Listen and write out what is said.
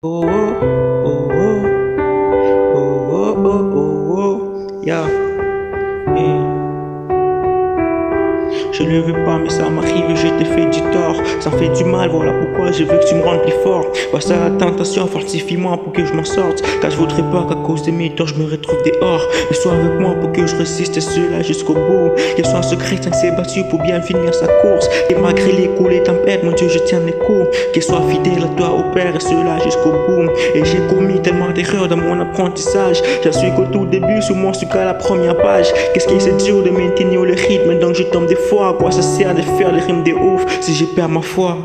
Oh oh oh oh oh oh oh oh yeah. Je ne veux pas, mais ça m'arrive je du tort. Ça fait du mal, voilà pourquoi je veux que tu me rendes plus fort. Face à la tentation, fortifie-moi pour que je m'en sorte. Car je voudrais pas qu'à cause de mes torts, je me retrouve dehors. Et sois avec moi pour que je résiste cela jusqu'au bout. Qu'il soit un secret, qui s'est battu pour bien finir sa course. Et malgré les coups, les tempêtes, mon Dieu, je tiens les coups. Qu'il soit fidèle à toi, au Père, et cela jusqu'au bout. Et j'ai commis tellement d'erreurs dans mon apprentissage. Suis qu'au tout début, sur moi, qu'à la première page. Qu'est-ce qui c'est dur de maintenir le rythme, je tombe des fois. À quoi ça sert de faire les rimes de ouf si j'ai perds ma foi?